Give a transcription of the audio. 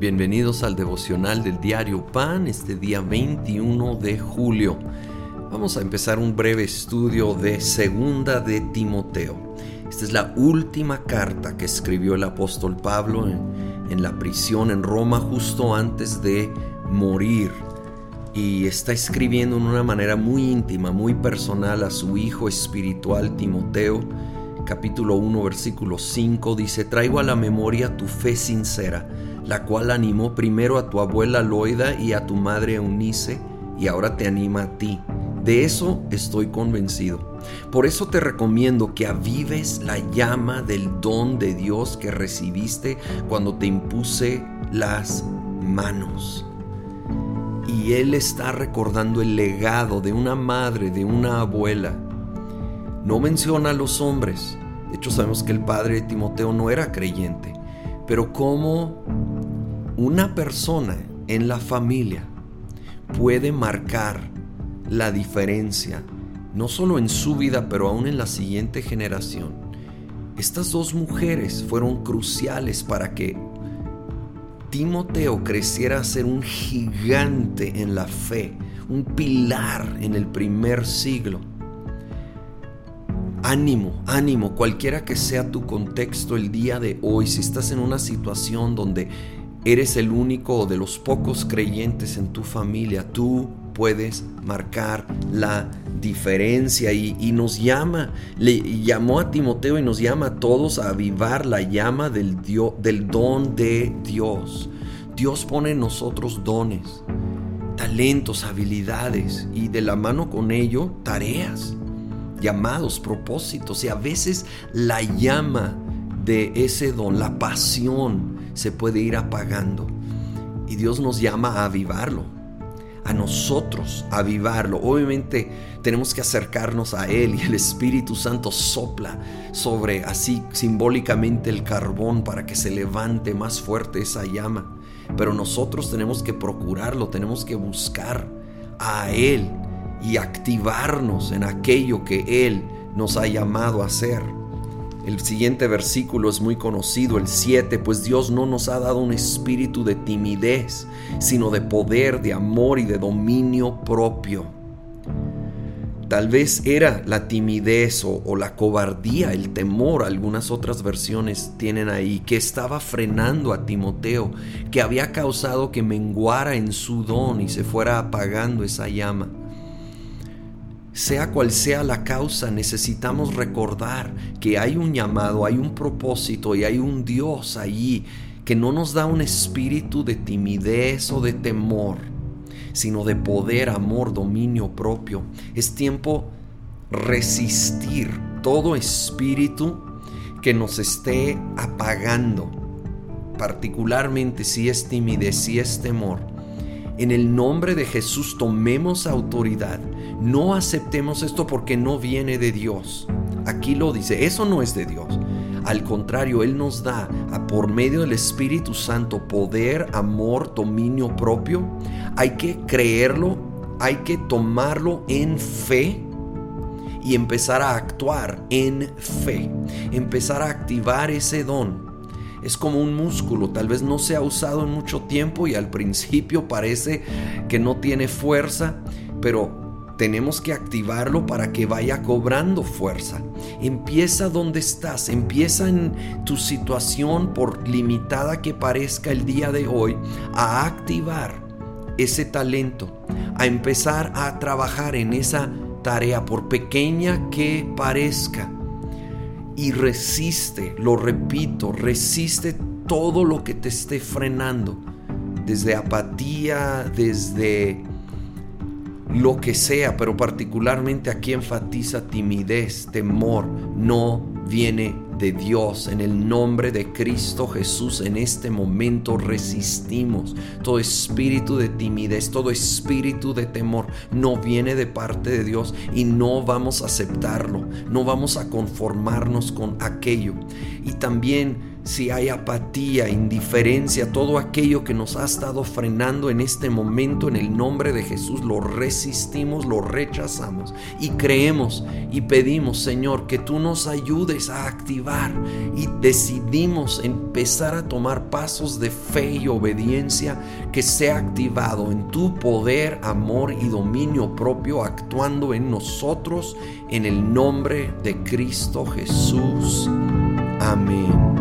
Bienvenidos al devocional del diario Pan, este día 21 de julio. Vamos a empezar un breve estudio de Segunda de Timoteo. Esta es la última carta que escribió el apóstol Pablo en, en la prisión en Roma justo antes de morir. Y está escribiendo en una manera muy íntima, muy personal a su hijo espiritual Timoteo capítulo 1, versículo 5 dice, traigo a la memoria tu fe sincera, la cual animó primero a tu abuela Loida y a tu madre Eunice, y ahora te anima a ti. De eso estoy convencido. Por eso te recomiendo que avives la llama del don de Dios que recibiste cuando te impuse las manos. Y Él está recordando el legado de una madre, de una abuela, no menciona a los hombres. De hecho, sabemos que el padre de Timoteo no era creyente. Pero cómo una persona en la familia puede marcar la diferencia, no solo en su vida, pero aún en la siguiente generación. Estas dos mujeres fueron cruciales para que Timoteo creciera a ser un gigante en la fe, un pilar en el primer siglo. Ánimo, ánimo, cualquiera que sea tu contexto el día de hoy, si estás en una situación donde eres el único de los pocos creyentes en tu familia, tú puedes marcar la diferencia y, nos llama, le llamó a Timoteo y nos llama a todos a avivar la llama del, del don de Dios. Dios pone en nosotros dones, talentos, habilidades y de la mano con ello tareas llamados, propósitos y a veces la llama de ese don, la pasión, se puede ir apagando. Y Dios nos llama a avivarlo, a nosotros avivarlo. Obviamente tenemos que acercarnos a Él y el Espíritu Santo sopla sobre así simbólicamente el carbón para que se levante más fuerte esa llama. Pero nosotros tenemos que procurarlo, tenemos que buscar a Él y activarnos en aquello que Él nos ha llamado a hacer. El siguiente versículo es muy conocido, el 7, pues Dios no nos ha dado un espíritu de timidez, sino de poder, de amor y de dominio propio. Tal vez era la timidez o, o, la cobardía, el temor, algunas otras versiones tienen ahí, que estaba frenando a Timoteo, que había causado que menguara en su don y se fuera apagando esa llama. Sea cual sea la causa, necesitamos recordar que hay un llamado, hay un propósito y hay un Dios allí que no nos da un espíritu de timidez o de temor, sino de poder, amor, dominio propio. Es tiempo resistir todo espíritu que nos esté apagando, particularmente si es timidez, si es temor. En el nombre de Jesús tomemos autoridad no aceptemos esto porque no viene de Dios. Aquí lo dice, eso no es de Dios. Al contrario, Él nos da por medio del Espíritu Santo poder, amor, dominio propio. Hay que creerlo, hay que tomarlo en fe y empezar a actuar en fe. Empezar a activar ese don. Es como un músculo, tal vez no se ha usado en mucho tiempo y al principio parece que no tiene fuerza, pero tenemos que activarlo para que vaya cobrando fuerza. Empieza donde estás, empieza en tu situación, por limitada que parezca el día de hoy, a activar ese talento, a empezar a trabajar en esa tarea, por pequeña que parezca. Y resiste, lo repito, resiste todo lo que te esté frenando, desde apatía, desde lo que sea, pero particularmente aquí enfatiza timidez, temor, no viene de Dios. En el nombre de Cristo Jesús en este momento resistimos todo espíritu de timidez, todo espíritu de temor. No viene de parte de Dios y no vamos a aceptarlo, no vamos a conformarnos con aquello. Y también si hay apatía, indiferencia, todo aquello que nos ha estado frenando en este momento, en el nombre de Jesús, lo resistimos, lo rechazamos y creemos y pedimos, Señor, que tú nos ayudes a activar y decidimos empezar a tomar pasos de fe y obediencia que sea activado en tu poder, amor y dominio propio, actuando en nosotros, en el nombre de Cristo Jesús. Amén.